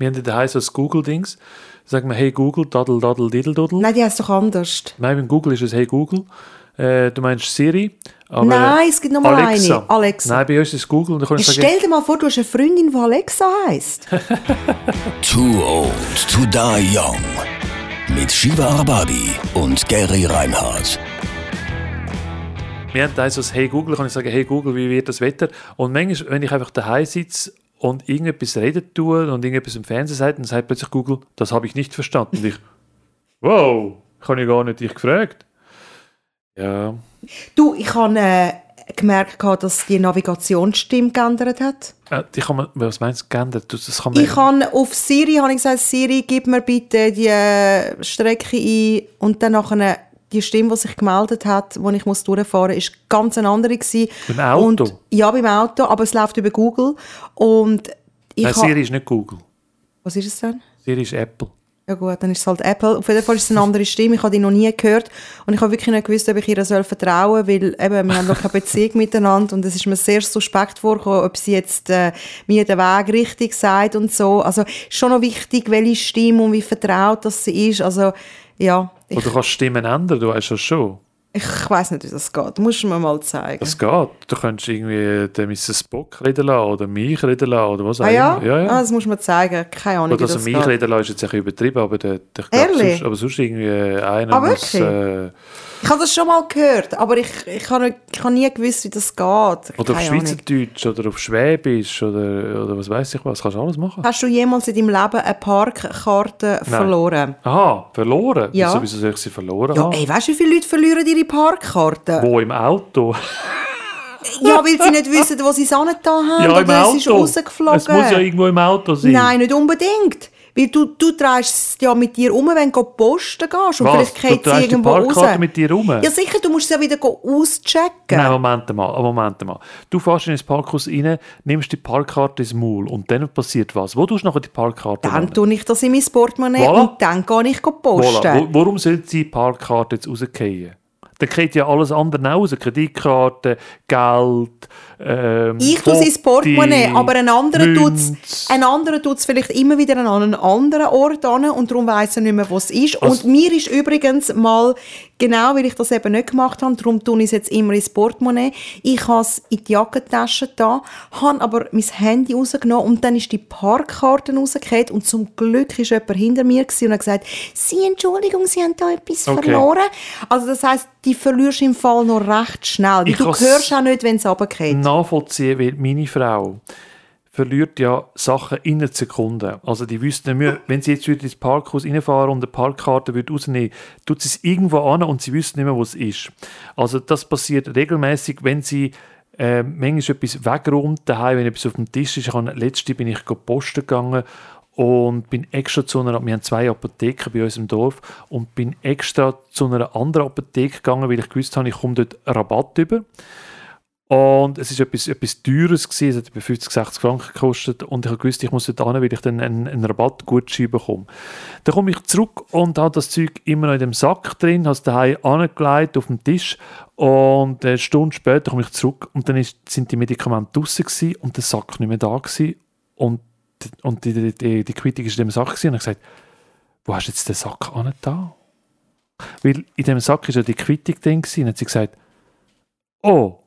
Wir haben daheim so das Google-Dings. Sagen wir, hey Google, daddel, daddel, diddle, duddle. Nein, die heißt doch anders. Nein, beim Google ist es hey Google. Äh, du meinst Siri. Aber Nein, es gibt noch mal Alexa. eine. Alexa. Nein, bei uns ist es Google. Und dann kannst sagen, stell dir mal vor, du hast eine Freundin, die Alexa heisst. Too old to die young. Mit Shiva Arbabi und Gary Reinhardt. wir haben da so das Hey Google, kann ich sagen, hey Google, wie wird das Wetter? Und manchmal, wenn ich einfach daheim sitze und irgendetwas reden tue und irgendetwas im Fernsehen sagt, dann sagt plötzlich Google, das habe ich nicht verstanden. Und ich, wow, ich habe ja gar nicht dich gefragt. Ja, Du, ich habe äh, gemerkt, dass die Navigationsstimme geändert hat. äh, die kann man, was meinst du, geändert? Das kann man, Ich habe auf Siri habe ich gesagt, Siri, gib mir bitte die äh, Strecke ein und dann nachher die Stimme, die sich gemeldet hat, wo ich muss durchfahren muss, war ganz eine andere. Gewesen. Beim Auto? Und, ja, beim Auto, aber es läuft über Google. Und ich Nein, Siri ist nicht Google. Was ist es denn? Siri ist Apple. Ja gut, dann ist es halt Apple. Auf jeden Fall ist es eine andere Stimme. Ich habe die noch nie gehört. Und ich habe wirklich nicht gewusst, ob ich ihr soll vertrauen soll, weil eben, wir haben noch keine Beziehung miteinander und es ist mir sehr suspekt vorgekommen, ob sie jetzt äh, mir den Weg richtig sagt und so. Also ist schon noch wichtig, welche Stimme und wie vertraut das sie ist. Also ja, Oder du kannst Stimmen ändern, du weißt das schon. Ich weiß nicht, wie das geht. Musst du mir mal zeigen. Das geht. Du könntest irgendwie den Mr. Spock reden lassen oder mich reden lassen oder was auch ah ja? immer. Ja, ja. Ah, das muss man zeigen. Keine Ahnung, Oder wie also das mich geht. reden lassen ist jetzt ein bisschen übertrieben, aber, der, ich glaub, Ehrlich? sonst, aber sonst irgendwie einer Ah, muss... wirklich? Äh, Ich habe das schon mal gehört, aber ich, ich, habe, ich habe nie gewusst, wie das geht. oder auf Keine. Schweizerdeutsch oder auf Schwäbisch oder, oder was weiß ich was. Kannst du alles machen. Hast du jemals in deinem Leben eine Parkkarte verloren? Aha, verloren? Ja. Wieso, wieso soll ich sie verloren Ja, haben? ey, weißt du, wie viele Leute verlieren ihre Parkkarte? Wo, im Auto? Ja, weil sie nicht wissen, wo sie es angetan haben. ja, im oder Auto. es ist rausgeflogen. Es muss ja irgendwo im Auto sein. Nein, nicht unbedingt. Weil du, du trägst es ja mit dir um, wenn du posten gehst. Und Was? vielleicht Du geht sie die irgendwo Parkkarte raus. mit dir rum? Ja, sicher, du musst es ja wieder auschecken. Nein, Moment mal, Moment mal. Du fährst in ins Parkhaus rein, nimmst die Parkkarte ins Maul und dann passiert was. Wo tust du nachher die Parkkarte Dann hin? tue ich das in mein Portemonnaie Voilà. und dann gehe ich posten. Voilà. Warum soll die Parkkarte jetzt rausgehen? Dann geht ja alles andere raus. Kreditkarte, Geld, ähm, Ich tue es ins Portemonnaie, aber ein anderer tut es ein anderer tut's vielleicht immer wieder an einen anderen Ort an und darum weiss er nicht mehr, wo es ist. Also- und mir ist übrigens mal, genau weil ich das eben nicht gemacht habe, darum tue ich es jetzt immer ins Portemonnaie. Ich habe es in die Jackentasche da, habe aber mein Handy rausgenommen und dann ist die Parkkarte rausgefallen und zum Glück ist jemand hinter mir und hat gesagt, Sie, Entschuldigung, Sie haben da etwas Okay. verloren. Also das heisst, die verlierst im Fall noch recht schnell. Ich du hörst auch nicht, wenn es runtergeht. nachvollziehen, weil meine Frau verliert ja Sachen in einer Sekunde. Also die wüsste nicht mehr, wenn sie jetzt wieder ins Parkhaus reinfahren und eine Parkkarte würde rausnehmen, tut sie es irgendwo an und sie wüsste nicht mehr, wo es ist. Also das passiert regelmäßig, wenn sie äh, manchmal etwas wegräumt daheim, wenn etwas auf dem Tisch ist. Ich habe, letzte bin ich posten gegangen und bin extra zu einer, wir haben zwei Apotheken bei uns im Dorf und bin extra zu einer anderen Apotheke gegangen, weil ich gewusst habe, ich komme dort Rabatt über. Und es ist etwas, etwas Teures gewesen, es hat etwa 50, 60 Franken gekostet und ich habe gewusst, ich muss dort hin, weil ich dann einen, einen Rabattgutschein bekomme. Dann komme ich zurück und habe das Zeug immer noch in dem Sack drin, habe es daheim angelegt auf dem Tisch und eine Stunde später komme ich zurück und dann ist, sind die Medikamente gewesen und der Sack nicht mehr da gewesen und, und die, die, die, Quittung ist in dem Sack und habe gesagt, wo hast du jetzt den Sack da? Weil in dem Sack ist ja die Quittung drin und hat sie gesagt, oh,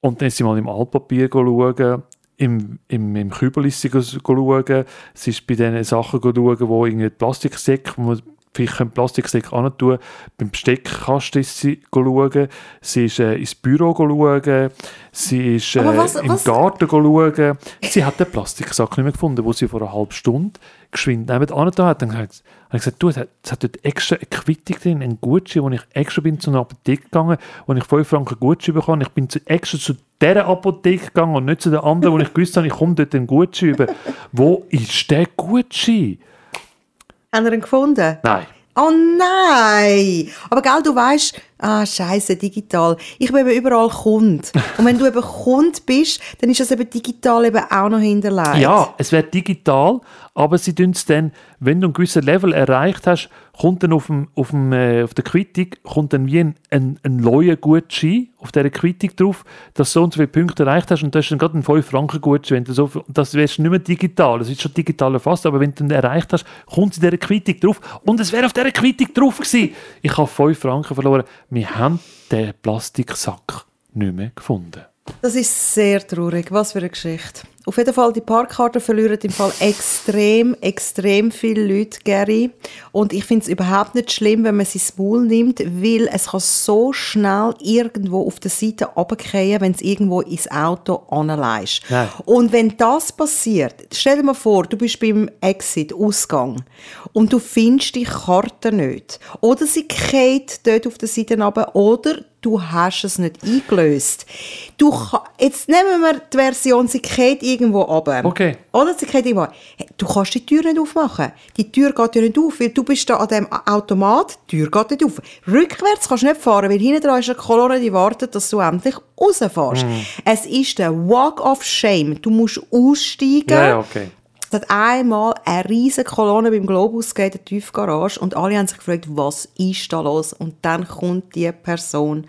und dann ist sie mal im Altpapier schauen, im, im, im Kübel ist sie schauen. Sie ist bei diesen Sachen schauen, wo irgendwie Plastiksäcke, wo vielleicht einen Plastiksäcke tun Beim Besteckkasten ist sie schauen. Sie ist äh, ins Büro schauen. Sie ist äh, was- im was- Garten schauen. Sie hat den Plastiksack nicht mehr gefunden, wo sie vor einer halben Stunde geschwind nebenan da hat. Dann habe ich gesagt, du, es hat, es hat dort extra eine Quittung drin, ein Gutschein, wo ich extra bin zu einer Apotheke gegangen, wo ich 5 Franken Gutschein bekommen Ich bin zu, extra zu dieser Apotheke gegangen und nicht zu der anderen, wo ich gewusst habe, ich komme dort einen Gutschein über. Wo ist der Gutschein? Haben wir ihn gefunden? Nein. Oh nein! Aber gell, du weißt, Ah, scheiße, digital. Ich bin eben überall Kund. Und wenn du eben Kund bist, dann ist das eben digital eben auch noch hinterlegt. Ja, es wird digital, aber sie tun es dann, wenn du ein gewisses Level erreicht hast, kommt dann auf, dem, auf, dem, äh, auf der Quittung kommt dann wie ein, neuer Gutschein auf dieser Quittung drauf, dass du so und so viele Punkte erreicht hast und das ist dann gerade ein 5 Franken Gutschein. Wenn du so, das ist nicht mehr digital, das ist schon digital erfasst, aber wenn du ihn erreicht hast, kommt es in dieser Quittung drauf und es wäre auf dieser Quittung drauf gewesen. Ich habe 5 Franken verloren. Wir haben den Plastiksack nicht mehr gefunden. Das ist sehr traurig. Was für eine Geschichte. Auf jeden Fall, die Parkkarten verlieren im Fall extrem, extrem viele Leute, Gary. Und ich finde es überhaupt nicht schlimm, wenn man sein Maul nimmt, weil es kann so schnell irgendwo auf der Seite runterfallen, wenn es irgendwo ins Auto anleist. Und wenn das passiert, stell dir mal vor, du bist beim Exit, Ausgang, und du findest die Karte nicht. Oder sie geht dort auf der Seite runter, oder du hast es nicht eingelöst. Du, jetzt nehmen wir die Version, sie geht irgendwo runter. Okay. Oder sie geht irgendwo. Du kannst die Tür nicht aufmachen. Die Tür geht ja nicht auf, weil du bist da an dem Automat, die Tür geht nicht auf. Rückwärts kannst du nicht fahren, weil hinten dran ist eine Kolonne, die wartet, dass du endlich rausfährst. Mhm. Es ist der Walk of Shame. Du musst aussteigen. Ja, ja, okay. Es hat einmal eine riesige Kolonne beim Globus gegeben, der Tiefgarage, und alle haben sich gefragt, was ist da los? Und dann kommt die Person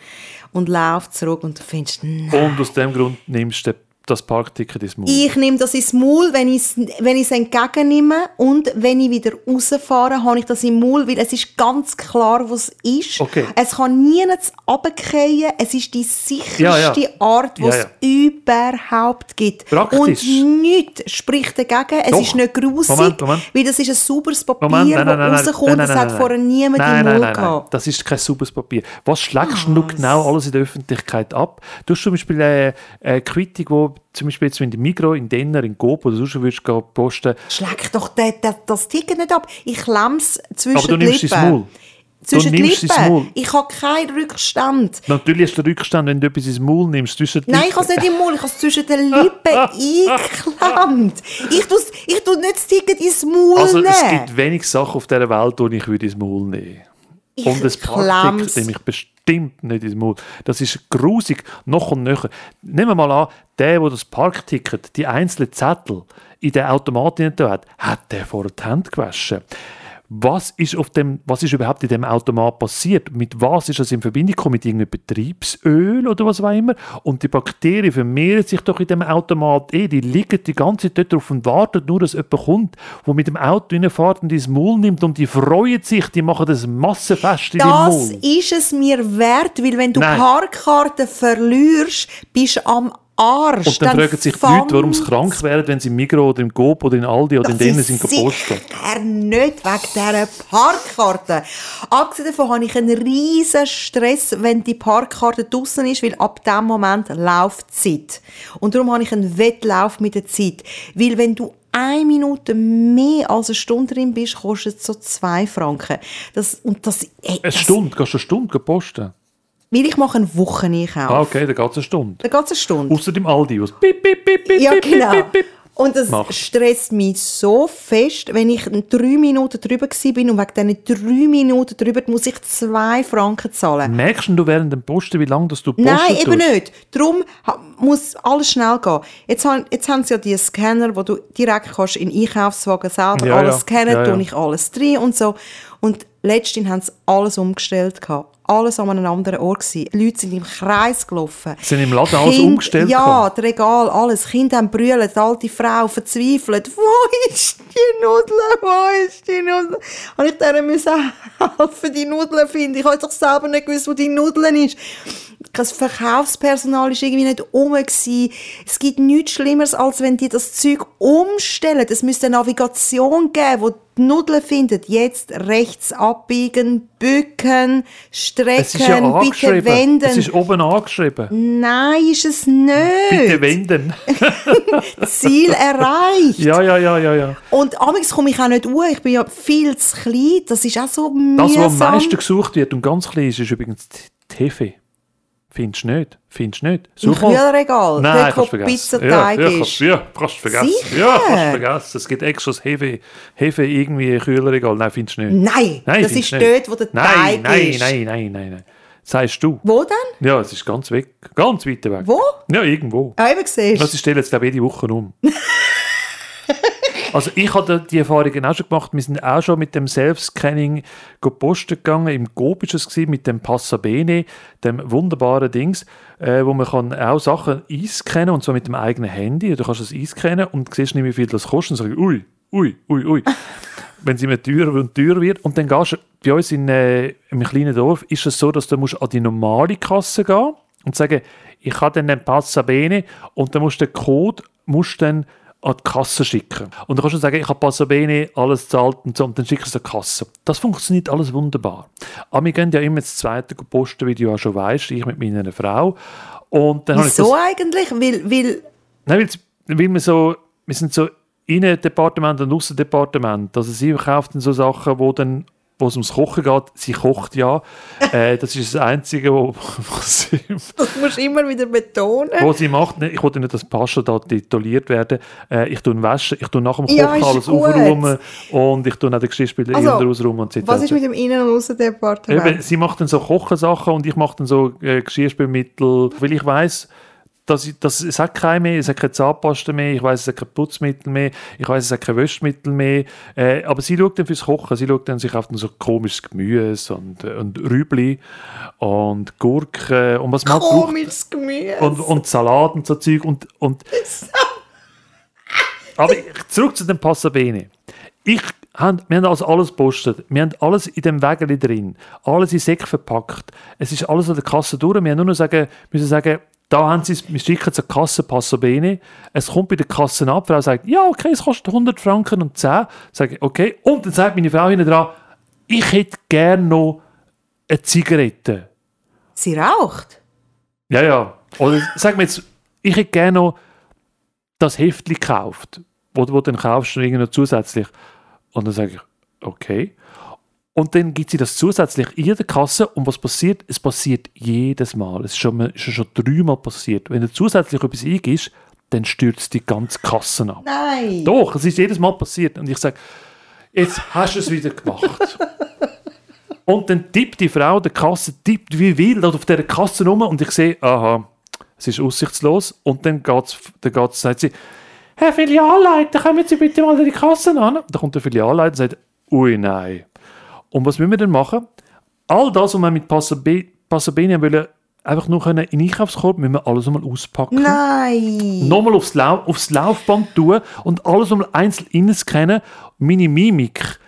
und läuft zurück und du findest, nein. Und aus dem Grund nimmst du das Parkticket ins Maul. Ich nehme das ins Maul, wenn ich es wenn ich's entgegennehme und wenn ich wieder rausfahre, habe ich das im Maul, weil es ist ganz klar, was es ist. Okay. Es kann niemand runterfallen. Es ist die sicherste Ja, ja. Art, die Ja, es überhaupt gibt. Praktisch. Und nichts spricht dagegen. Es Doch. ist nicht grusig, Moment, Moment. weil das ist ein sauberes Papier, Moment, nein, nein, nein, das nein, rauskommt. nein, Das nein, hat nein, vorher niemand nein, im nein, Maul nein, nein, gehabt. Das ist kein sauberes Papier. Was schlägst du genau alles in der Öffentlichkeit ab? Du hast zum Beispiel eine, eine Quittung, wo zum Beispiel jetzt, wenn du in Migros, in Denner, in Coop oder sonst würdest gehen posten, Schlägt doch das, das, das Ticket nicht ab. Ich klemm's zwischen aber du nimmst Lippen. ins Maul. Zwischen du die nimmst Lippen. Maul. Ich habe keinen Rückstand. Natürlich hast du den Rückstand, wenn du etwas ins Maul nimmst. Zwischen Nein, ich habe es nicht im Maul, ich habe es zwischen den Lippen eingeklemmt. Ich tue ich nicht das Ticket ins Maul Also nehmen. es gibt wenig Sachen auf dieser Welt, die ich würde ins Maul nehmen Ich Und das klemm's. Parkticket nehme ich bestimmt nicht ins Maul. Das ist grusig, noch und nöcher. Nehmen wir mal an, der, der das Parkticket, die einzelnen Zettel in den Automaten hat, hat der vor die Hände gewaschen. Was ist, auf dem, was ist überhaupt in dem Automat passiert? Mit was ist das in Verbindung gekommen? Mit irgendeinem Betriebsöl oder was auch immer? Und die Bakterien vermehren sich doch in dem Automat eh. Die liegen die ganze Zeit dort drauf und warten nur, dass jemand kommt, der mit dem Auto reinfährt und ins Maul nimmt. Und die freuen sich, die machen das Massenfest in dem Das Maul. ist es mir wert, weil wenn du Nein. Parkkarten verlierst, bist du am Arsch. Und dann, fragen sich die Leute, warum sie krank werden, wenn sie im Migros oder im Coop oder in Aldi oder in Das denen ist sind gepostet. sicher nicht wegen dieser Parkkarte. Abgesehen davon habe ich einen riesen Stress, wenn die Parkkarte draußen ist, weil ab dem Moment läuft die Zeit. Und darum habe ich einen Wettlauf mit der Zeit. Weil wenn du eine Minute mehr als eine Stunde drin bist, kostet es so zwei Franken. Das, und das, ey, Eine das, Stunde, gehst du eine Stunde posten? Weil ich mache einen Wocheneinkauf. Ah, okay, dann geht es eine Stunde. Da geht es eine Stunde. Außer dem Aldi, was piep, piep, piep, piep, Ja, genau. piep, piep. Und das Mach. stresst mich so fest, wenn ich drei Minuten drüber war bin und wegen diesen drei Minuten drüber muss ich zwei Franken zahlen. Merkst du während dem Posten, wie lange du posten Nein, eben tust? nicht. Darum muss alles schnell gehen. Jetzt, haben- jetzt haben sie ja die Scanner, wo du direkt kannst in den Einkaufswagen selber Ja, alles ja. scannen, Ja, ja. tue ich alles drin und so. Und letztens haben sie alles umgestellt gehabt. Alles an einem anderen Ort gewesen. Die Leute sind im Kreis gelaufen. Sind im Laden alles Kind- umgestellt Ja, das Regal, alles. Kinder haben brüllt, die alte Frau verzweifelt. Wo ist die Nudel? Wo ist die Nudel? Und ich der müssen helfen, die Nudeln finden. Ich habe doch selber nicht gewusst, wo die Nudeln ist. Das Verkaufspersonal war irgendwie nicht gewesen. Es gibt nichts Schlimmeres, als wenn die das Zeug umstellen. Es müsste eine Navigation geben, wo die Nudeln findet. Jetzt rechts abbiegen, bücken, strecken, ja bitte wenden. Es ist oben angeschrieben. Nein, ist es nicht. Bitte wenden. Ziel erreicht. ja, ja, ja, ja, ja. Und amigs komme ich auch nicht uhr. Ich bin ja viel zu klein. Das ist auch so Das, mühsam. was am meisten gesucht wird und ganz klein ist, ist übrigens Hefe. Findest du nicht? Findest du nicht? Im Such mal. Kühlregal, Nein, dort, wo du vergessen. Pizzateig ja, ja, ist. ja, kannst du vergessen. Sicher? Ja, kannst du vergessen. Es gibt extra das Hefe, Hefe irgendwie Kühlerregal. Nein, findest du nicht? Nein, das findest ist du nicht. dort, wo der nein, Teig nein, ist. Nein, nein, nein, nein. Sagst du? Wo denn? Ja, es ist ganz weg. Ganz weit weg. Wo? Ja, irgendwo. Ah, eben siehst Also ich stelle jetzt glaube ich jede Woche um. also ich hatte die Erfahrungen auch schon gemacht. Wir sind auch schon mit dem Self-Scanning go posten gegangen. Im Coop ist es mit dem Passabene, dem wunderbaren Dings, äh, wo man kann auch Sachen einscannen und zwar mit dem eigenen Handy. Du kannst es einscannen und siehst nicht, wie viel das kostet und sagst, ui, ui, ui, ui. Wenn es immer teurer und teurer wird. Und dann gehst du, bei uns in äh, einem kleinen Dorf ist es so, dass du musst an die normale Kasse gehen und sagen, ich habe dann den Passabene und dann musst du den Code musst dann an die Kasse schicken. Und dann kannst du sagen, ich habe Passabene, alles zahlt und so, und dann schickst du es an die Kasse. Das funktioniert alles wunderbar. Aber wir gehen ja immer das zweite posten, wie du ja schon weißt, ich mit meiner Frau. Und dann habe ich das, Wieso eigentlich? Weil, weil Nein, weil, weil wir so, wir sind so Innendepartement und Aussendepartement. Also sie kauft dann so Sachen, wo dann wo es ums Kochen geht, sie kocht ja. äh, das ist das Einzige, wo, wo, sie, das musst du immer wieder betonen. wo sie macht. Ich wollte nicht, dass Pasta da tituliert werden. Äh, ich tue waschen, ich tue nach dem Kochen Ja, alles gut. aufräumen und ich tue auch den Geschirrspüler Also, also, ausräumen und so. Was ist mit dem Innen- und Aussendepartement? Eben, sie macht dann so Kochensachen und ich mache dann so äh, Geschirrspülmittel, weil ich weiß, dass, ich, dass es hat keine mehr, es hat keine Zahnpasta mehr, ich weiß, es hat kein Putzmittel mehr, ich weiß, es hat kein Wäschmittel mehr. Äh, aber sie schaut dann fürs Kochen, sie schaut dann, kauft dann so komisches Gemüse und, äh, und Rübli und Gurken und was man. Komisches Gemüse. Und, und Salat und so Zeug und, und aber zurück zu dem Passabene. Ich, han- wir haben also alles gepostet. Wir haben alles in dem Wägeli drin. Alles in Säcke verpackt. Es ist alles an der Kasse durch. Wir haben nur noch sagen, müssen sagen, da haben sie es, wir schicken zur Kasse Passabene. Es kommt bei der Kasse ab. Die Frau sagt, ja, okay, es kostet 100 Franken und 10. Sage ich, okay. Und dann sagt meine Frau hinten dran, ich hätte gerne noch eine Zigarette. Sie raucht. Ja, ja. Oder sag mir jetzt, ich hätte gerne noch das Heftchen gekauft, wo, wo du dann kaufst du noch zusätzlich. Und dann sage ich, okay. Und dann gibt sie das zusätzlich in der Kasse und was passiert? Es passiert jedes Mal. Es ist schon, mal- schon dreimal passiert. Wenn du zusätzlich etwas eingibst, dann stürzt die ganze Kasse ab. Nein. Doch, es ist jedes Mal passiert. Und ich sage, jetzt hast du es wieder gemacht. und dann tippt die Frau der Kasse, tippt wie wild auf dieser Kasse rum und ich sehe, aha, es ist aussichtslos. Und dann, geht's, dann geht's, sagt sie, Herr Filialleiter, kommen Sie bitte mal an die Kasse an. Da kommt der Filialleiter und sagt, ui nein. Und was müssen wir denn machen? All das, was wir mit Passabe- Passabene wollen, einfach nur können in den Einkaufskorb, müssen wir alles einmal auspacken Nein. nochmal aufs, Lau aufs Laufband tun und alles nochmal einzeln reinscannen. Meine Mimik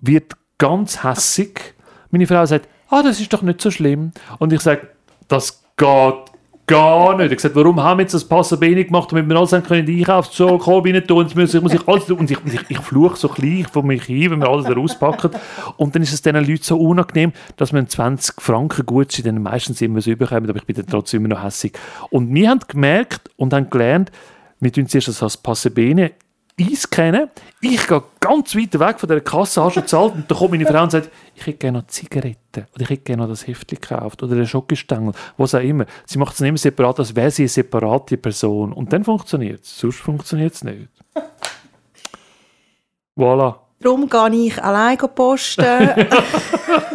wird ganz hässig. Meine Frau sagt, ah, das ist doch nicht so schlimm. Und ich sage, das geht gar nicht. Ich sage, warum haben wir jetzt das Passabene gemacht, damit wir alles haben können den Einkaufskorb rein tun, jetzt muss ich, muss ich alles tun. Und ich, und ich, ich fluche so klein von mich hin, wenn wir alles rauspacken. Und dann ist es diesen Leuten so unangenehm, dass einen 20 Franken Gutschein dann meistens immer so überkommen, aber ich bin dann trotzdem immer noch hässig. Und wir haben gemerkt und haben gelernt, wir tun zuerst das als Passabene einscannen. Ich gehe ganz weit weg von der Kasse, habe schon gezahlt und dann kommt meine Frau und sagt, ich hätte gerne noch Zigaretten oder ich hätte gerne noch das Heftchen gekauft oder einen Schokostängel, was auch immer. Sie macht es nicht immer separat, als wäre sie eine separate Person. Und dann funktioniert es, sonst funktioniert es nicht. Voilà. Darum gehe ich allein posten.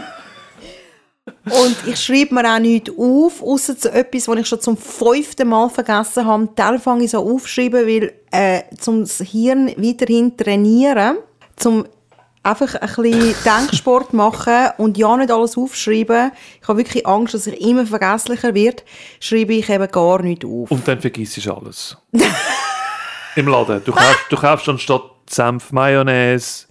Und ich schreibe mir auch nichts auf, außer zu etwas, was ich schon zum fünften Mal vergessen habe. Dann fange ich so aufschreiben, weil äh, zum das Hirn weiterhin trainieren, zum einfach ein bisschen Denksport machen und ja nicht alles aufschreiben. Ich habe wirklich Angst, dass ich immer vergesslicher wird. Schreibe ich eben gar nichts auf. Und dann vergisst du alles. Im Laden. Du kaufst, du kaufst anstatt Senf Mayonnaise,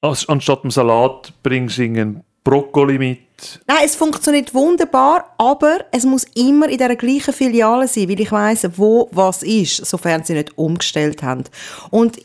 anstatt dem Salat bringst du irgendeinen Brokkoli mit. Nein, es funktioniert wunderbar, aber es muss immer in der gleichen Filiale sein, weil ich weiss, wo was ist, sofern sie nicht umgestellt haben. Und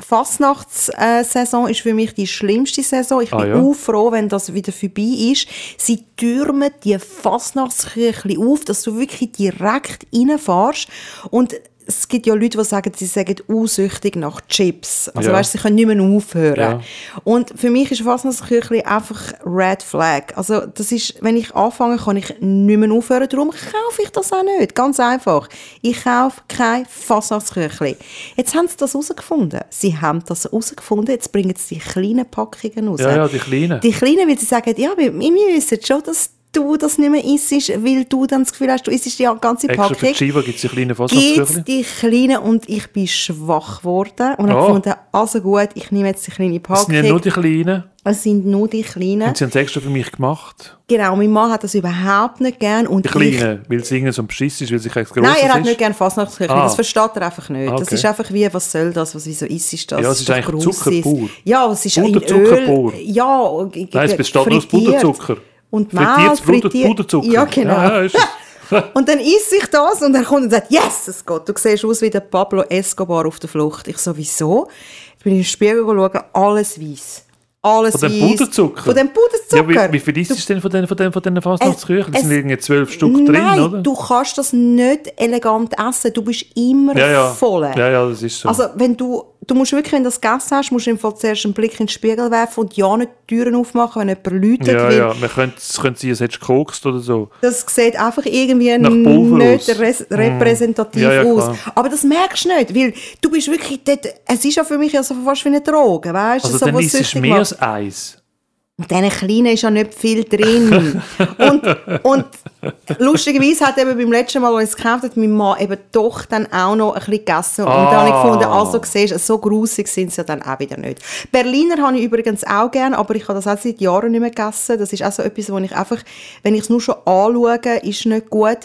Fastnachtssaison ist für mich die schlimmste Saison. Ich bin Ah, ja? auch froh, wenn das wieder vorbei ist. Sie türmen die Fastnachtskirche auf, dass du wirklich direkt reinfährst. Und es gibt ja Leute, die sagen, sie sagen aussüchtig nach Chips. Also Ja. weißt, sie können nicht mehr aufhören. Ja. Und für mich ist Fastnachtskirche einfach Red Flag. Also das ist, wenn ich anfange, kann ich nicht mehr aufhören. Darum kaufe ich das auch nicht. Ganz einfach. Ich kaufe kein Fastnachtskirche. Jetzt haben sie das herausgefunden. Sie haben das herausgefunden. Jetzt bringen sie die kleinen Packungen raus. Ja, ja, die kleinen. Die Kleinen, weil sie sagen, ja, wir, wir wissen schon, dass du das nicht mehr isst, weil du dann das Gefühl hast, du isst die ganze Extra für Packung. Shiva gibt es die kleinen Fasnachtsküchli. die kleinen und ich bin schwach geworden und Oh. habe gefunden, also gut, ich nehme jetzt die kleine Packung. sind ja nur die kleinen. es sind nur die kleinen. Und sie haben es extra für mich gemacht. Genau, mein Mann hat das überhaupt nicht gern und Die kleinen, weil es irgendwie so ein Beschiss ist, weil sie kein grosses Nein, er hat nicht gerne Fasnachtsküchli. Ah. Das versteht er einfach nicht. Ah, Das okay. ist einfach wie, was soll das? Was, wieso isst ist das? Ja, es ist eigentlich. Zucker pur. Ja, es ist in Puderzucker Öl. Ja, Nein, es besteht nur aus frittiert. Und Puder, frittiert- Puderzucker. Ja, genau. Ja, ja. Und dann isst ich das und er kommt und sagt, yes, es geht. Du siehst aus wie der Pablo Escobar auf der Flucht. Ich so, wieso? Jetzt bin ich in den Spiegel schauen, alles weiß. Alles Von dem. Puderzucker? Von dem Ja, Puderzucker. wie, wie viel ist es denn von diesen von den, von den Fasnachtsküchli? Das sind irgendwie zwölf Stück drin, Nein, oder? du kannst das nicht elegant essen. Du bist immer ja, ja. voll. ja, ja, das ist so. Also, wenn du, du musst wirklich, wenn du das gegessen hast, musst du Fall zuerst einen Blick in den Spiegel werfen und ja nicht die Türen aufmachen, wenn jemand läutet, ja, ja, man könnte, es könnte sein, es hättest gekokst oder so. das sieht einfach irgendwie nicht aus. Mhm. repräsentativ Ja, ja, aus. Aber das merkst du nicht, weil du bist wirklich dort, es ist ja für mich also fast wie eine Droge, weißt du? Also so, dann ist es mehr als Eis. Und diesen Kleinen ist ja nicht viel drin. und, und lustigerweise hat eben beim letzten Mal, als ich es gekauft habe, mein Mann eben doch dann auch noch ein bisschen gegessen. Und dann habe ich Ah. gefunden, also siehst so grusig sind sie ja dann auch wieder nicht. Berliner habe ich übrigens auch gern, aber ich habe das auch seit Jahren nicht mehr gegessen. Das ist auch so etwas, wo ich einfach, wenn ich es nur schon anschaue, ist nicht gut.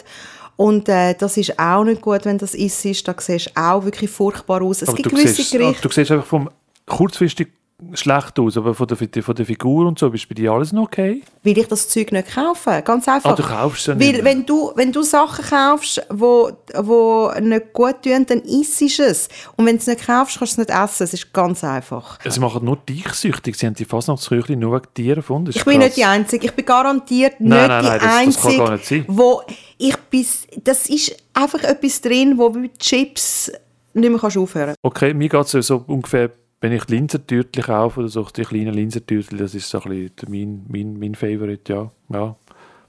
Und äh, das ist auch nicht gut, wenn das isst, da siehst du auch wirklich furchtbar aus. Es Aber gibt du gewisse siehst, Gerichte. du siehst einfach vom kurzfristig schlecht aus, aber von der, von der Figur und so bist bei dir alles noch okay. Weil ich das Zeug nicht kaufe. Ganz einfach. Ah, du kaufst es ja nicht Weil wenn du, wenn du Sachen kaufst, wo, wo nicht gut tun, dann isst du es. Und wenn du es nicht kaufst, kannst du es nicht essen. Es ist ganz einfach. Sie machen nur dich süchtig. Sie haben die Fasnachtsküchli nur wegen dir erfunden. Ich bin krass. nicht die Einzige. Ich bin garantiert nicht Nein, nein, die nein, das- das kann Einzige, gar nicht sein. wo ich bis, das ist einfach etwas drin, wo wie Chips nicht mehr kannst aufhören. Okay, mir geht es so ungefähr, wenn ich Linsertürtchen kaufe oder so, die kleinen Linsertürtchen, das ist so ein bisschen mein, mein, mein Favorite, ja. ja.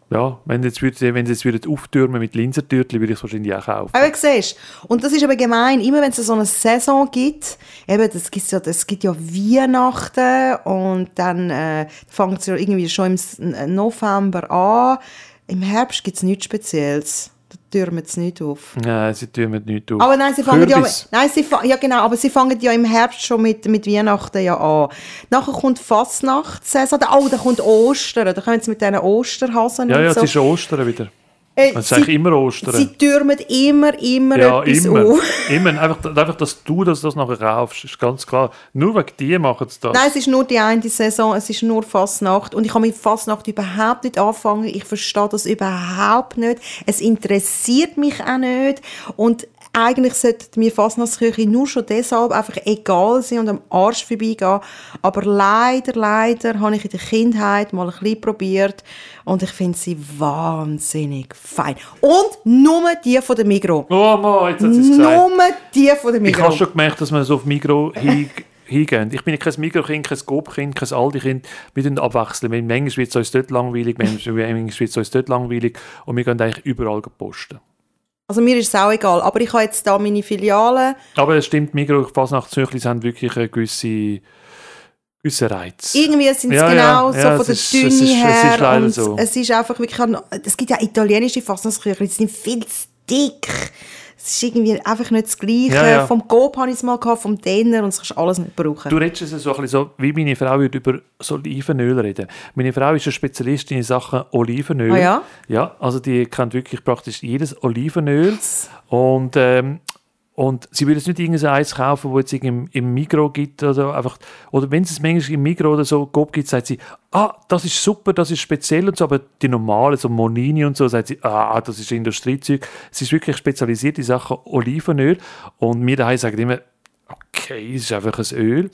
Ja, wenn jetzt würde, wenn sie jetzt würden auftürmen mit Linsertürtchen, würde ich es wahrscheinlich auch kaufen. Aber siehst und das ist aber gemein, immer wenn es so eine Saison gibt, eben, das gibt's ja, gibt ja Weihnachten und dann äh, fängt es ja irgendwie schon im November an. Im Herbst gibt es nichts Spezielles. Türmen sie nicht auf. Nein, sie türmen nicht auf. Aber nein, sie fangen ja, nein, sie ja genau, aber sie fangen ja im Herbst schon mit, mit Weihnachten ja an. Nachher kommt Fastnachtssaison, oh, da kommt Ostern, da kommen sie mit diesen Osterhasen Ja, ja, so. es ist Ostern wieder. Äh, ist eigentlich immer Ostern. Sie türmen immer, immer ja, etwas immer. auf. immer. Einfach, einfach, dass du das, das nachher kaufst, ist ganz klar. Nur wegen dir machen sie das. Nein, es ist nur die eine Saison, es ist nur Fastnacht und ich kann mit Fastnacht überhaupt nicht anfangen. Ich verstehe das überhaupt nicht. Es interessiert mich auch nicht und eigentlich sollte mir Fastnachtsküche nur schon deshalb einfach egal sein und am Arsch vorbeigehen. Aber leider, leider habe ich in der Kindheit mal ein bisschen probiert und ich finde sie wahnsinnig fein. Und nur die von der Migros. Oh Mann, jetzt hat sie es gesagt. Nur die von der Ich habe schon gemerkt, dass man so auf Migro hin, hingehen. Ich bin ja kein Migro-Kind, kein Coop-Kind, kein Aldi-Kind. Wir tun abwechseln. Manchmal wird es uns dort langweilig, manchmal wird es uns dort langweilig. Und wir gehen eigentlich überall posten. Also mir ist es auch egal, aber ich habe jetzt da meine Filiale. Aber es stimmt, Migro und Fasnachtszüchli haben wirklich einen gewissen, gewissen Reiz. Irgendwie sind sie Ja, genau ja, so ja, von es der ist- Dünne es ist- es ist her. leider so. Es ist einfach wirklich, es gibt ja italienische Fasnachtsküche, die sind viel zu dick. Es ist irgendwie einfach nicht das Gleiche. Ja, ja. Vom Coop habe ich es mal gehabt, vom Denner und das kannst du alles nicht brauchen. Du redest es so, ein bisschen so, wie meine Frau würde über so Olivenöl reden. Meine Frau ist eine Spezialistin in Sachen Olivenöl. Ah ja? Ja, also die kennt wirklich praktisch jedes Olivenöl. Und, ähm, und sie würde jetzt nicht irgendein Eis kaufen, das es im, im Migro gibt oder einfach, oder wenn es es manchmal im Migro oder so Coop gibt, sagt sie, ah, das ist super, das ist speziell und so, aber die normalen, so Monini und so, sagt sie, ah, das ist Industriezeug. Sie ist wirklich spezialisiert in Sachen Olivenöl und wir daheim sagen immer, okay, es ist einfach ein Öl.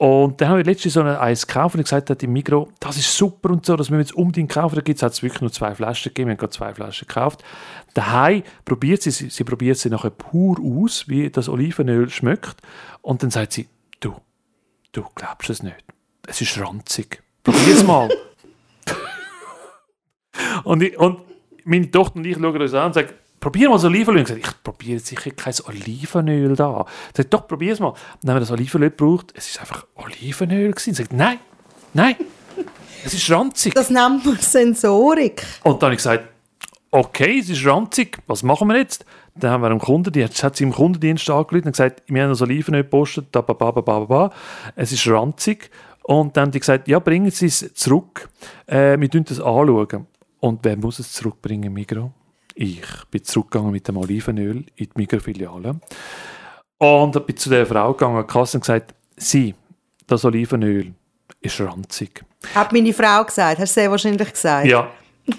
Und dann habe ich letztens so ein Eis gekauft und gesagt hat im Migro, das ist super und so, das müssen wir jetzt unbedingt kaufen. Da gibt es wirklich nur zwei Flaschen gegeben, wir haben gerade zwei Flaschen gekauft. Daheim probiert sie, sie, sie probiert sie nachher pur aus, wie das Olivenöl schmeckt. Und dann sagt sie, du, du glaubst es nicht. Es ist ranzig. Probier es mal. und, ich, und meine Tochter und ich schauen uns an und sagen, probier mal das Olivenöl. Und ich ich probiere sicher kein Olivenöl da. Ich sage, doch, probier es mal. Und dann haben wir das Olivenöl gebraucht. Es ist einfach Olivenöl gewesen. Ich sage, nein, nein. es ist ranzig. Das nennt man Sensorik. Und dann habe ich gesagt, okay, es ist ranzig, was machen wir jetzt? Dann haben wir einem Kunden, die hat, hat sie im Kundendienst angerufen und gesagt, wir haben das Olivenöl gepostet, da, ba, ba, ba, ba, ba. es ist ranzig. Und dann haben die gesagt, ja, bringen Sie es zurück, äh, wir schauen das anschauen. Und wer muss es zurückbringen, Migro? Ich bin zurückgegangen mit dem Olivenöl in die Migro-Filiale und bin zu der Frau gegangen Kasse und gesagt, Sie, das Olivenöl ist ranzig. Hat meine Frau gesagt, hast du sehr wahrscheinlich gesagt. Ja.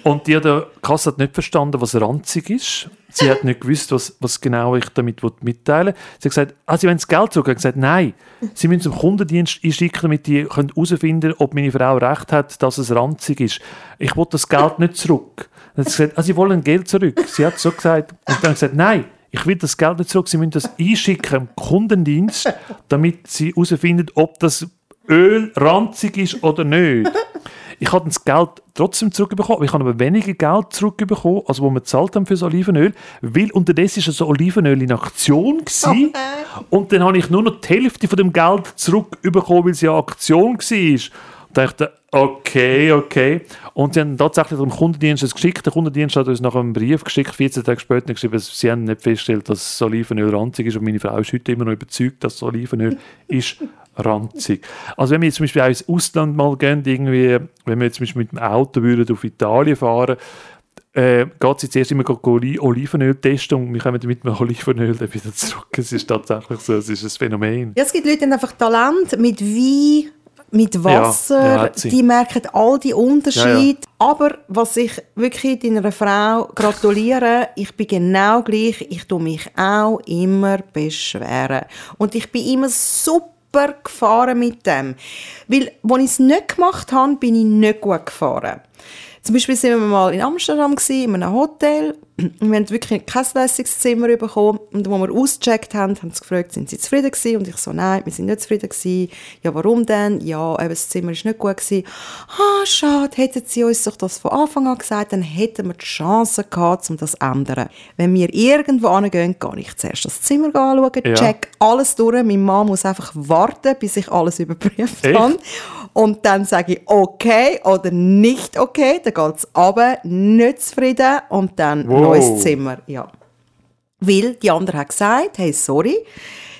Und die an der Kasse hat nicht verstanden, was ranzig ist. Sie hat nicht gewusst, was, was genau ich damit mitteilen will. Sie hat gesagt, ah, Sie wollen das Geld zurück. Ich habe gesagt, nein, Sie müssen zum Kundendienst einschicken, damit die herausfinden können, ob meine Frau recht hat, dass es ranzig ist. Ich will das Geld nicht zurück. Dann hat sie gesagt, ah, Sie wollen Geld zurück. Sie hat so gesagt. Und dann gesagt, nein, ich will das Geld nicht zurück. Sie müssen das einschicken im Kundendienst, damit Sie herausfinden, ob das Öl ranzig ist oder nicht. Ich habe das Geld trotzdem zurückbekommen, ich habe aber weniger Geld zurückbekommen, als was wir gezahlt haben für das Olivenöl, weil unterdessen war so Olivenöl in Aktion gewesen, und dann habe ich nur noch die Hälfte von dem Geld zurückbekommen, weil es ja Aktion war. Und dachte, okay, okay. Und sie haben tatsächlich dem Kundendienst das geschickt. Der Kundendienst hat uns nach einem Brief geschickt, 14 Tage später geschrieben, sie haben nicht festgestellt, dass das Olivenöl ranzig ist. Und meine Frau ist heute immer noch überzeugt, dass das Olivenöl ist ranzig. Also wenn wir jetzt zum Beispiel auch ins Ausland mal gehen, irgendwie, wenn wir jetzt zum Beispiel mit dem Auto würden auf Italien fahren äh, geht es jetzt erst immer Oli Olivenöl testen und wir kommen mit dem Olivenöl dann wieder zurück. Es ist tatsächlich so, es ist ein Phänomen. Ja, es gibt Leute, die einfach Talent mit Wein, mit Wasser, ja, ja, die merken all die Unterschiede. Ja, Aber was ich wirklich deiner Frau gratuliere, ich bin genau gleich, ich tue mich auch immer beschweren. Und ich bin immer super gefahren mit dem. Weil, als ich es nicht gemacht habe, bin ich nicht gut gefahren. Zum Beispiel sind wir mal in Amsterdam gewesen, in einem Hotel und wir haben wirklich kein Leistungszimmer bekommen und als wir ausgecheckt haben, haben sie gefragt, sind sie zufrieden gewesen? Und ich so, nein, wir sind nicht zufrieden gewesen. Ja, warum denn? Ja, eben, das Zimmer ist nicht gut gewesen. Ah, schade, hätten sie uns doch das von Anfang an gesagt, dann hätten wir die Chance gehabt, um das zu ändern. Wenn wir irgendwo hingehen, gehe ich zuerst das Zimmer anschauen, Ja. check alles durch. Meine Mann muss einfach warten, bis ich alles überprüft habe. Und dann sage ich okay oder nicht okay. Dann geht es runter, nicht zufrieden und dann Wow. neues Zimmer. Ja. Weil die andere hat gesagt, hey, sorry,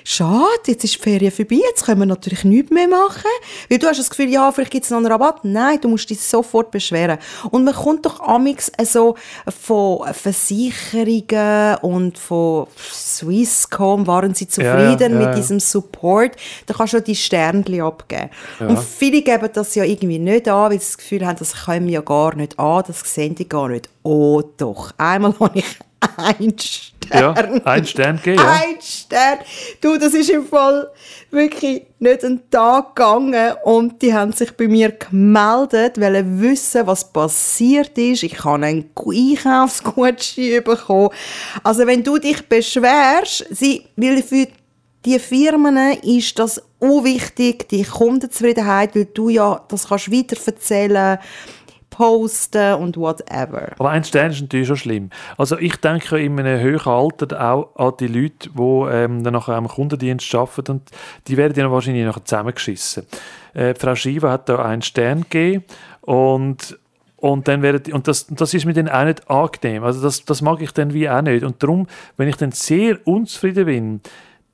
schade, jetzt ist die Ferien vorbei, jetzt können wir natürlich nichts mehr machen. Weil du hast das Gefühl, ja, vielleicht gibt es noch einen Rabatt. Nein, du musst dich sofort beschweren. Und man kommt doch amix so von Versicherungen und von Swisscom, waren sie zufrieden ja, mit ja. diesem Support. Da kannst du die Sternchen abgeben. Und viele geben das ja irgendwie nicht an, weil sie das Gefühl haben, das können wir ja gar nicht an, das sehen die gar nicht. Oh doch, einmal habe ich Ja, Stern. ein Stern gegeben, ja. Ein Stern. Du, das ist im Fall wirklich nicht einen Tag gegangen und die haben sich bei mir gemeldet, wollen wissen, was passiert ist. Ich habe einen Einkaufsgutschein bekommen. Also wenn du dich beschwerst, sie, weil für die Firmen ist das unwichtig, die Kundenzufriedenheit, weil du ja das kannst weiterverzählen, posten und whatever. Aber ein Stern ist natürlich schon schlimm. Also ich denke in einem höheren Alter auch an die Leute, die ähm, dann nachher am Kundendienst arbeiten und die werden ja wahrscheinlich nachher zusammengeschissen. Äh, Frau Schiva hat da einen Stern gegeben und und dann werden und das, das ist mir dann auch nicht angenehm. Also das, das mag ich dann wie auch nicht. Und darum, wenn ich dann sehr unzufrieden bin,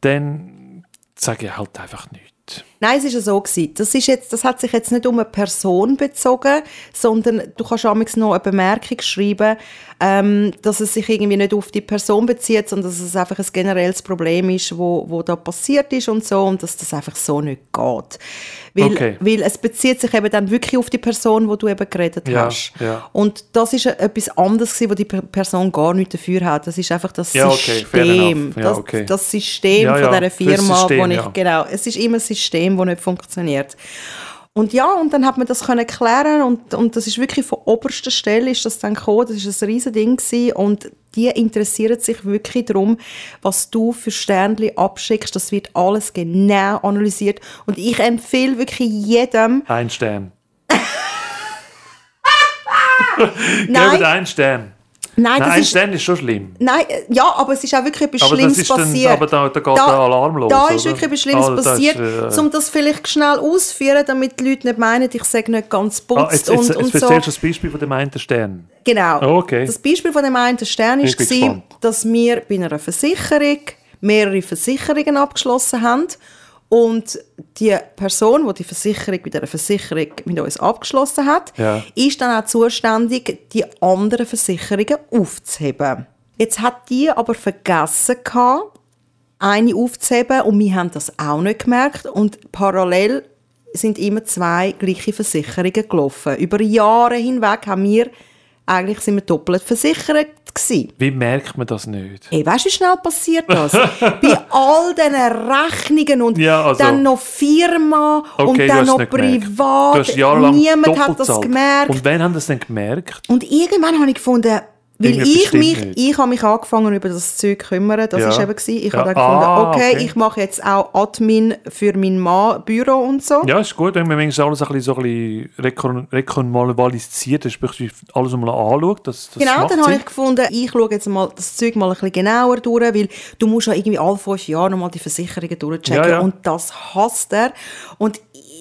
dann sage ich halt einfach nichts. Nein, es ist ja so gewesen. Das, ist jetzt, das hat sich jetzt nicht um eine Person bezogen, sondern du kannst amigs noch eine Bemerkung schreiben, ähm, dass es sich irgendwie nicht auf die Person bezieht, sondern dass es einfach ein generelles Problem ist, wo, wo da passiert ist und so und dass das einfach so nicht geht. Weil, Okay. weil es bezieht sich eben dann wirklich auf die Person, wo du eben geredet Ja, hast. ja. Und das ist etwas anderes gewesen, wo die Per- Person gar nichts dafür hat. Das ist einfach das Ja, okay, System. das, okay. das System von dieser Firma, System, wo ich. Genau, es ist immer ein System, das nicht funktioniert. Und ja, und dann hat man das können klären und, und das ist wirklich von oberster Stelle ist das dann gekommen, das ist ein riesen Ding gewesen und die interessieren sich wirklich darum, was du für Sternchen abschickst, das wird alles genau analysiert und ich empfehle wirklich jedem, Ein Stern. nein, Gebt einen Stern. Nein, das Nein, ist, dann ist schon schlimm. nein, äh, ja, aber es ist auch wirklich etwas Aber Schlimmes ist dann, passiert. aber da, da geht Da- der Alarm los. da oder? ist wirklich etwas Schlimmes Ah, passiert, ist, äh, um das vielleicht schnell auszuführen, damit die Leute nicht meinen, ich sage nicht ganz putzt ah, jetzt, und, jetzt, und jetzt so. erzählst du das Beispiel von dem einen Stern. Genau. Oh, okay. Das Beispiel von dem einen Stern war, gespannt. dass wir bei einer Versicherung mehrere Versicherungen abgeschlossen haben und die Person, die die Versicherung bei dieser Versicherung mit uns abgeschlossen hat, Ja. ist dann auch zuständig, die anderen Versicherungen aufzuheben. Jetzt hat die aber vergessen gehabt, eine aufzuheben und wir haben das auch nicht gemerkt und parallel sind immer zwei gleiche Versicherungen gelaufen. Über Jahre hinweg haben wir eigentlich sind wir doppelt versichert gewesen. Wie merkt man das nicht? Hey, weißt du, wie schnell passiert das? Bei all diesen Rechnungen und Ja, also- dann noch Firma Okay, und dann noch privat. Niemand hat das gemerkt. Und wann haben das denn gemerkt? Und irgendwann habe ich gefunden, weil ich mich, nicht. ich habe mich angefangen über das Zeug zu kümmern, das Ja. ist eben gewesen. Ich Ja. habe dann gefunden, Ah, okay, okay. ich mache jetzt auch Admin für mein Mann, Büro und so. Ja, ist gut, wenn man manchmal alles ein bisschen, so ein bisschen rekon rekonvalisiert, respektive alles einmal anschaut. Das, das Genau, dann habe ich gefunden, ich schaue jetzt mal das Zeug mal ein bisschen genauer durch, weil du musst ja irgendwie alle fünf Jahre nochmal die Versicherungen durchchecken Ja, ja. und das hasst er. Und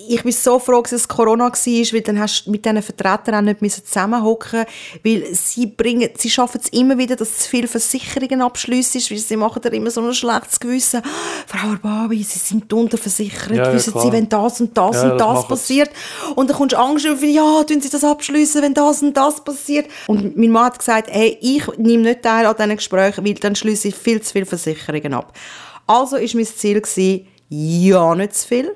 ich bin so froh, dass es Corona war, weil dann hast du mit diesen Vertretern auch nicht zusammenhocken weil sie bringen, sie schaffen es immer wieder, dass zu viele Versicherungen abschliessen ist, weil sie machen da immer so ein schlechtes Gewissen. Frau Arbabi, Sie sind unterversichert, Ja, ja, wissen klar. Sie, wenn das und das Ja, und das das passiert. Und dann kommst du Angst und ja, tun sie das abschließen, wenn das und das passiert. Und mein Mann hat gesagt, hey, ich nehme nicht teil an diesen Gesprächen, weil dann schließe ich viel zu viele Versicherungen ab. Also war mein Ziel, gewesen, ja, nicht zu viel,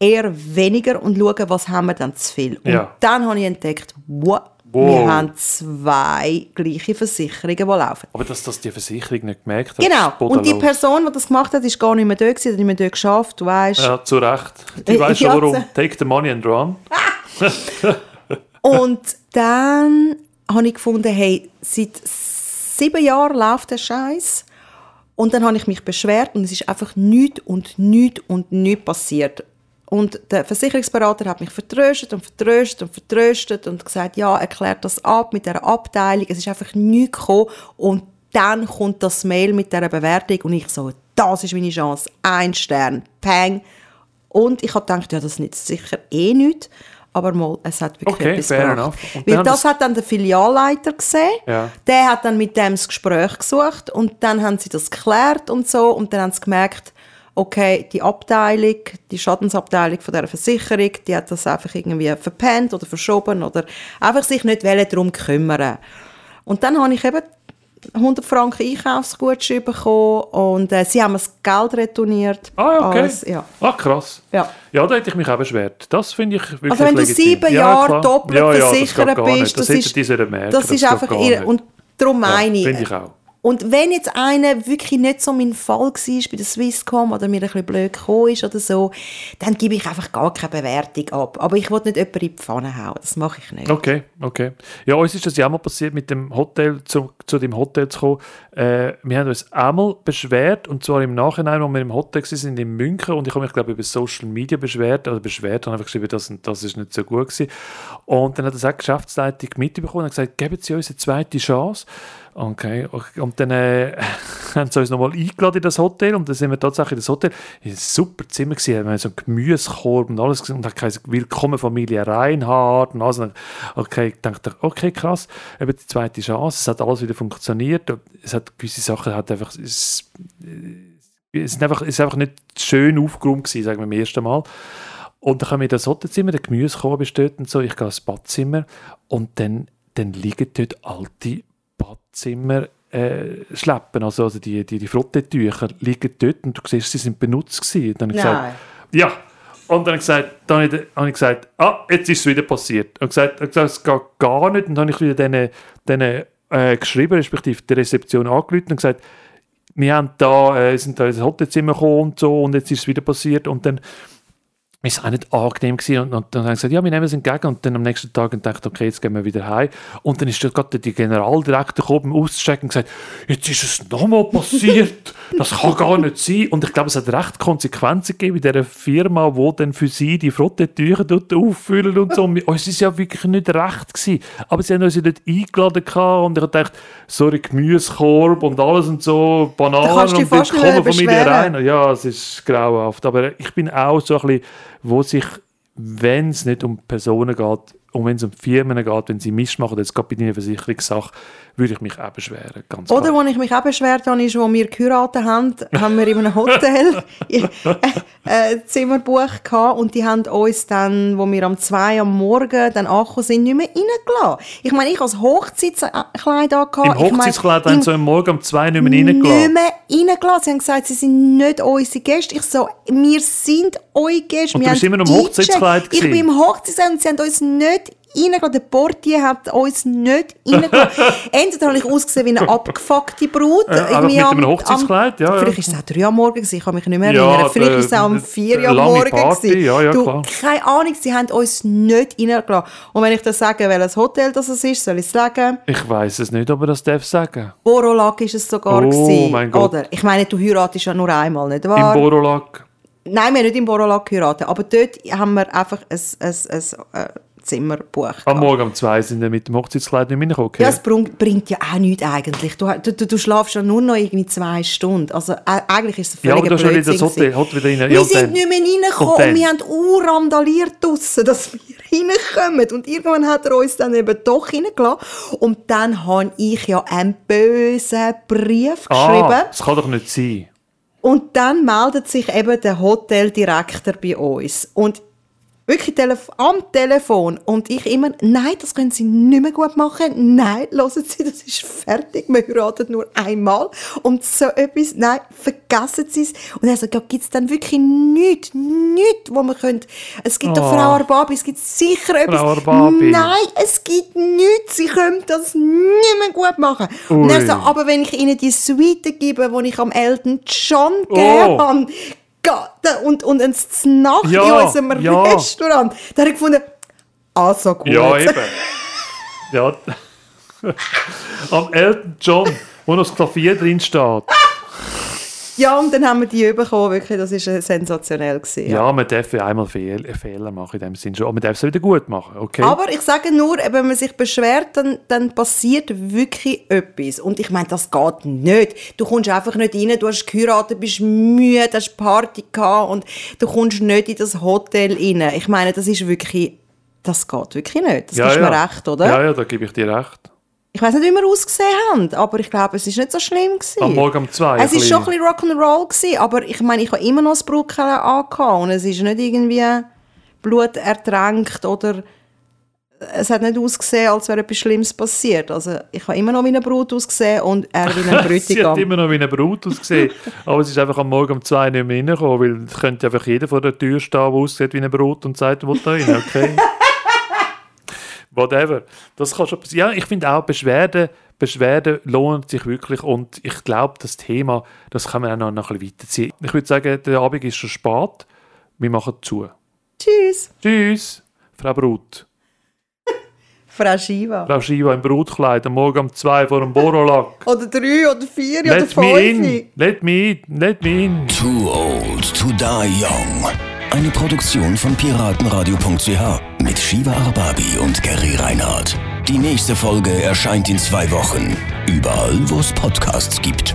eher weniger und schauen, was haben wir dann zu viel. Und Ja. dann habe ich entdeckt, wow, Wow. wir haben zwei gleiche Versicherungen, die laufen. Aber dass das die Versicherung nicht gemerkt hat, Genau. Und die. Person, die das gemacht hat, ist gar nicht mehr da gewesen, hat nicht mehr dort geschafft, du weißt. Ja, zu Recht. Die Äh, weiß schon warum. Take the money and run. Und dann habe ich gefunden, hey, seit sieben Jahren läuft der Scheiß. Und dann habe ich mich beschwert und es ist einfach nichts und nichts und nichts passiert. Und der Versicherungsberater hat mich vertröstet und vertröstet und vertröstet und gesagt, ja, erklärt das ab mit der Abteilung. Es ist einfach nichts gekommen. Und dann kommt das Mail mit der Bewertung und ich so, das ist meine Chance. Ein Stern, peng. Und ich habe gedacht, ja, das nützt sicher eh nichts. Aber mal, es hat wirklich Okay, etwas fair gebracht. Weil das- hat dann der Filialleiter gesehen. Ja. Der hat dann mit dem das Gespräch gesucht und dann haben sie das geklärt und so und dann haben sie gemerkt, okay, die Abteilung, die Schadensabteilung von der Versicherung, die hat das einfach irgendwie verpennt oder verschoben oder einfach sich nicht darum kümmern. Und dann habe ich eben 100 Franken Einkaufsgutschein bekommen und äh, sie haben mir das Geld retourniert. Ah, ja, okay. Alles, ja. Ah, krass. Ja. Ja, da hätte ich mich auch beschwert. Das finde ich wirklich Also wenn du legitim. sieben Ja, Jahre klar. doppelt ja, ja, versichert bist. Das, das ist, das ist einfach. Und darum meine ich. Finde ich auch. Und wenn jetzt einer wirklich nicht so mein Fall war bei der Swisscom oder mir ein bisschen blöd gekommen ist oder so, dann gebe ich einfach gar keine Bewertung ab. Aber ich will nicht jemanden in die Pfanne hauen. Das mache ich nicht. Okay, okay. Ja, uns ist das ja auch mal passiert, mit dem Hotel zu, zu dem Hotel zu kommen. Äh, wir haben uns einmal beschwert, und zwar im Nachhinein, als wir im Hotel waren in München, und ich habe mich, glaube ich, über Social Media beschwert, oder beschwert, und einfach geschrieben, das, das ist nicht so gut gewesen. Und dann hat das auch die Geschäftsleitung mitbekommen und gesagt, geben Sie uns eine zweite Chance. Okay, und dann äh, haben sie uns nochmal eingeladen in das Hotel und dann sind wir tatsächlich in das Hotel. Es war ein super Zimmer, gewesen. wir haben so einen Gemüsekorb und alles und dann geheißen, willkommen Familie Reinhardt und alles. Okay, ich dachte, okay, krass, eben die zweite Chance, es hat alles wieder funktioniert. Es hat gewisse Sachen, hat einfach, es, es, ist einfach, es ist einfach nicht schön aufgeräumt gewesen, sagen wir beim ersten Mal. Und dann kommen wir in das Hotelzimmer, der Gemüsekorb ist dort und so, ich gehe ins Badzimmer und dann, dann liegen dort alte Badzimmer äh, schleppen, also, also die, die, die Frottetücher liegen dort und du siehst, sie sind benutzt gewesen. Und dann habe ich gesagt, ja. Und dann habe ich gesagt, dann habe ich, gesagt, ah, jetzt ist es wieder passiert. Und gesagt, gesagt, es geht gar nicht. Und dann habe ich wieder denen äh, geschrieben, respektive der Rezeption angerufen und gesagt, wir haben da, äh, sind da ins Hotelzimmer gekommen und so und jetzt ist es wieder passiert. Und dann ist es auch nicht angenehm gewesen. Und, und dann haben sie gesagt, ja, wir nehmen es entgegen. Und dann am nächsten Tag dachte okay, jetzt gehen wir wieder heim. Und dann ist dort gerade der Generaldirektor gekommen, auschecken und gesagt, jetzt ist es nochmal passiert. Das kann gar nicht sein. Und ich glaube, es hat recht Konsequenzen gegeben in dieser Firma, wo dann für sie die Frottetücher dort auffüllen und so. Und uns ist ja wirklich nicht recht gewesen. Aber sie haben uns ja dort eingeladen gehabt und ich dachte, sorry, Gemüsekorb und alles und so, Bananen und dann kommen Familie rein. Ja, es ist grauenhaft. Aber ich bin auch so ein bisschen wo sich, wenn es nicht um Personen geht, und wenn es um Firmen geht, wenn sie Misch machen, jetzt gerade bei deiner Versicherungssache, würde ich mich auch beschweren. Ganz Oder wo ich mich auch beschwert habe, ist, als wir geheiratet haben, haben wir in einem Hotel ein Zimmer gebucht und die haben uns dann, wo wir am 2 am Morgen dann angekommen sind, nicht mehr reingelassen. Ich meine, ich als Hochzeitskleid angehabt. Im Hochzeitskleid haben sie am Morgen um 2 nicht mehr reingelassen? Nicht mehr reingelassen. Sie haben gesagt, sie sind nicht unsere Gäste. Ich so, wir sind eure Gäste. Und wir du bist immer im Hochzeitskleid Ich bin im Hochzeitskleid und sie haben uns nicht reingelassen. Der Portier hat uns nicht reingelassen. Entweder habe ich ausgesehen wie eine abgefuckte Brut. Äh, mit einem Hochzeitskleid, ja, ja. Vielleicht war es auch drei am Morgen, ich kann mich nicht mehr erinnern. Ja, vielleicht war es auch um vier am Morgen. Party, ja, ja, du, klar. keine Ahnung, sie haben uns nicht reingelassen. Und wenn ich das sage, welches Hotel das ist, soll ich es sagen? Ich weiß es nicht, aber das darf sagen. Borolag ist es sogar. Oh gewesen, mein Gott. Oder? Ich meine, du heiratest ja nur einmal, nicht wahr? Im Borolag? Nein, wir haben nicht im Borolag geheiratet, aber dort haben wir einfach ein, ein, ein, ein Zimmer gebucht. Am Morgen um zwei sind wir mit dem Hochzeitskleid nicht mehr reingekommen. Ja, es bringt, bringt ja auch nichts eigentlich. Du, du, du, du schlafst ja nur noch irgendwie zwei Stunden. Also äh, eigentlich ist es völlig Ja, aber du hast wieder das Hotel, Hotel wieder rein. Wir sind nicht mehr reingekommen und, wir haben urandaliert draussen, dass wir reinkommen. Und irgendwann hat er uns dann eben doch reingelassen. Und dann habe ich ja einen bösen Brief ah, geschrieben. Ah, das kann doch nicht sein. Und dann meldet sich eben der Hoteldirektor bei uns. Und wirklich telef am Telefon und ich immer, nein, das können Sie nicht mehr gut machen, nein, hören Sie, das ist fertig, wir heiraten nur einmal und so etwas, nein, vergessen Sie es. Und er sagt, ja, gibt es dann wirklich nichts, nichts, wo man könnte, es gibt oh. doch Frau Arbabi, es gibt sicher etwas. Frau Arbabi. Nein, es gibt nichts, Sie können das nicht mehr gut machen. Ui. Und er sagt, aber wenn ich Ihnen die Suite gebe, die ich am Elton John oh. gegeben habe, und, und ein Nacht ja, in unserem ja. Restaurant. Da habe ich gefunden, ah, so gut. Ja, eben. ja. Am Elton John, wo noch das Klavier drin steht. Ja, und dann haben wir die bekommen, wirklich, das war sensationell. Gewesen, ja. ja, man darf ja einmal Fehl, Fehler machen in dem Sinn schon, aber man darf es wieder gut machen, okay? Aber ich sage nur, wenn man sich beschwert, dann, dann passiert wirklich etwas. Und ich meine, das geht nicht. Du kommst einfach nicht rein, du hast geheiratet, bist müde, hast Party gehabt und du kommst nicht in das Hotel rein. Ich meine, das ist wirklich, das geht wirklich nicht. Das ja, gibst ja. mir recht, oder? Ja, ja, da gebe ich dir recht. Ich weiß nicht, wie wir ausgesehen haben, aber ich glaube, es ist nicht so schlimm gewesen. Am Morgen um zwei. Es ist schon ein bisschen Rock'n'Roll gewesen, aber ich meine, ich habe immer noch das Brückchen angehabt und es ist nicht irgendwie Blut ertränkt oder es hat nicht ausgesehen, als wäre etwas Schlimmes passiert. Also ich habe immer noch wie eine Brut ausgesehen und er wie ein Bräutigam. Sie hat immer noch wie eine Brut ausgesehen, aber es ist einfach am Morgen um zwei nicht mehr reingekommen, weil es könnte einfach jeder vor der Tür stehen, der aussieht wie eine Brut und sagt, wo da rein, okay? whatever. Das kann schon passieren. Ja, ich finde auch, Beschwerden, Beschwerden lohnt sich wirklich und ich glaube, das Thema, das kann man auch noch, ein bisschen weiterziehen. Ich würde sagen, der Abend ist schon spät. Wir machen zu. Tschüss. Tschüss, Frau Brut. Frau Shiva. Frau Shiva im Brutkleid am Morgen um zwei vor dem Borolak. oder drei oder vier Let oder fünf. Me in. Let me in. Let me in. Too old to die young. Eine Produktion von piratenradio.ch mit Shiva Arbabi und Gary Reinhardt. Die nächste Folge erscheint in zwei Wochen. Überall, wo es Podcasts gibt.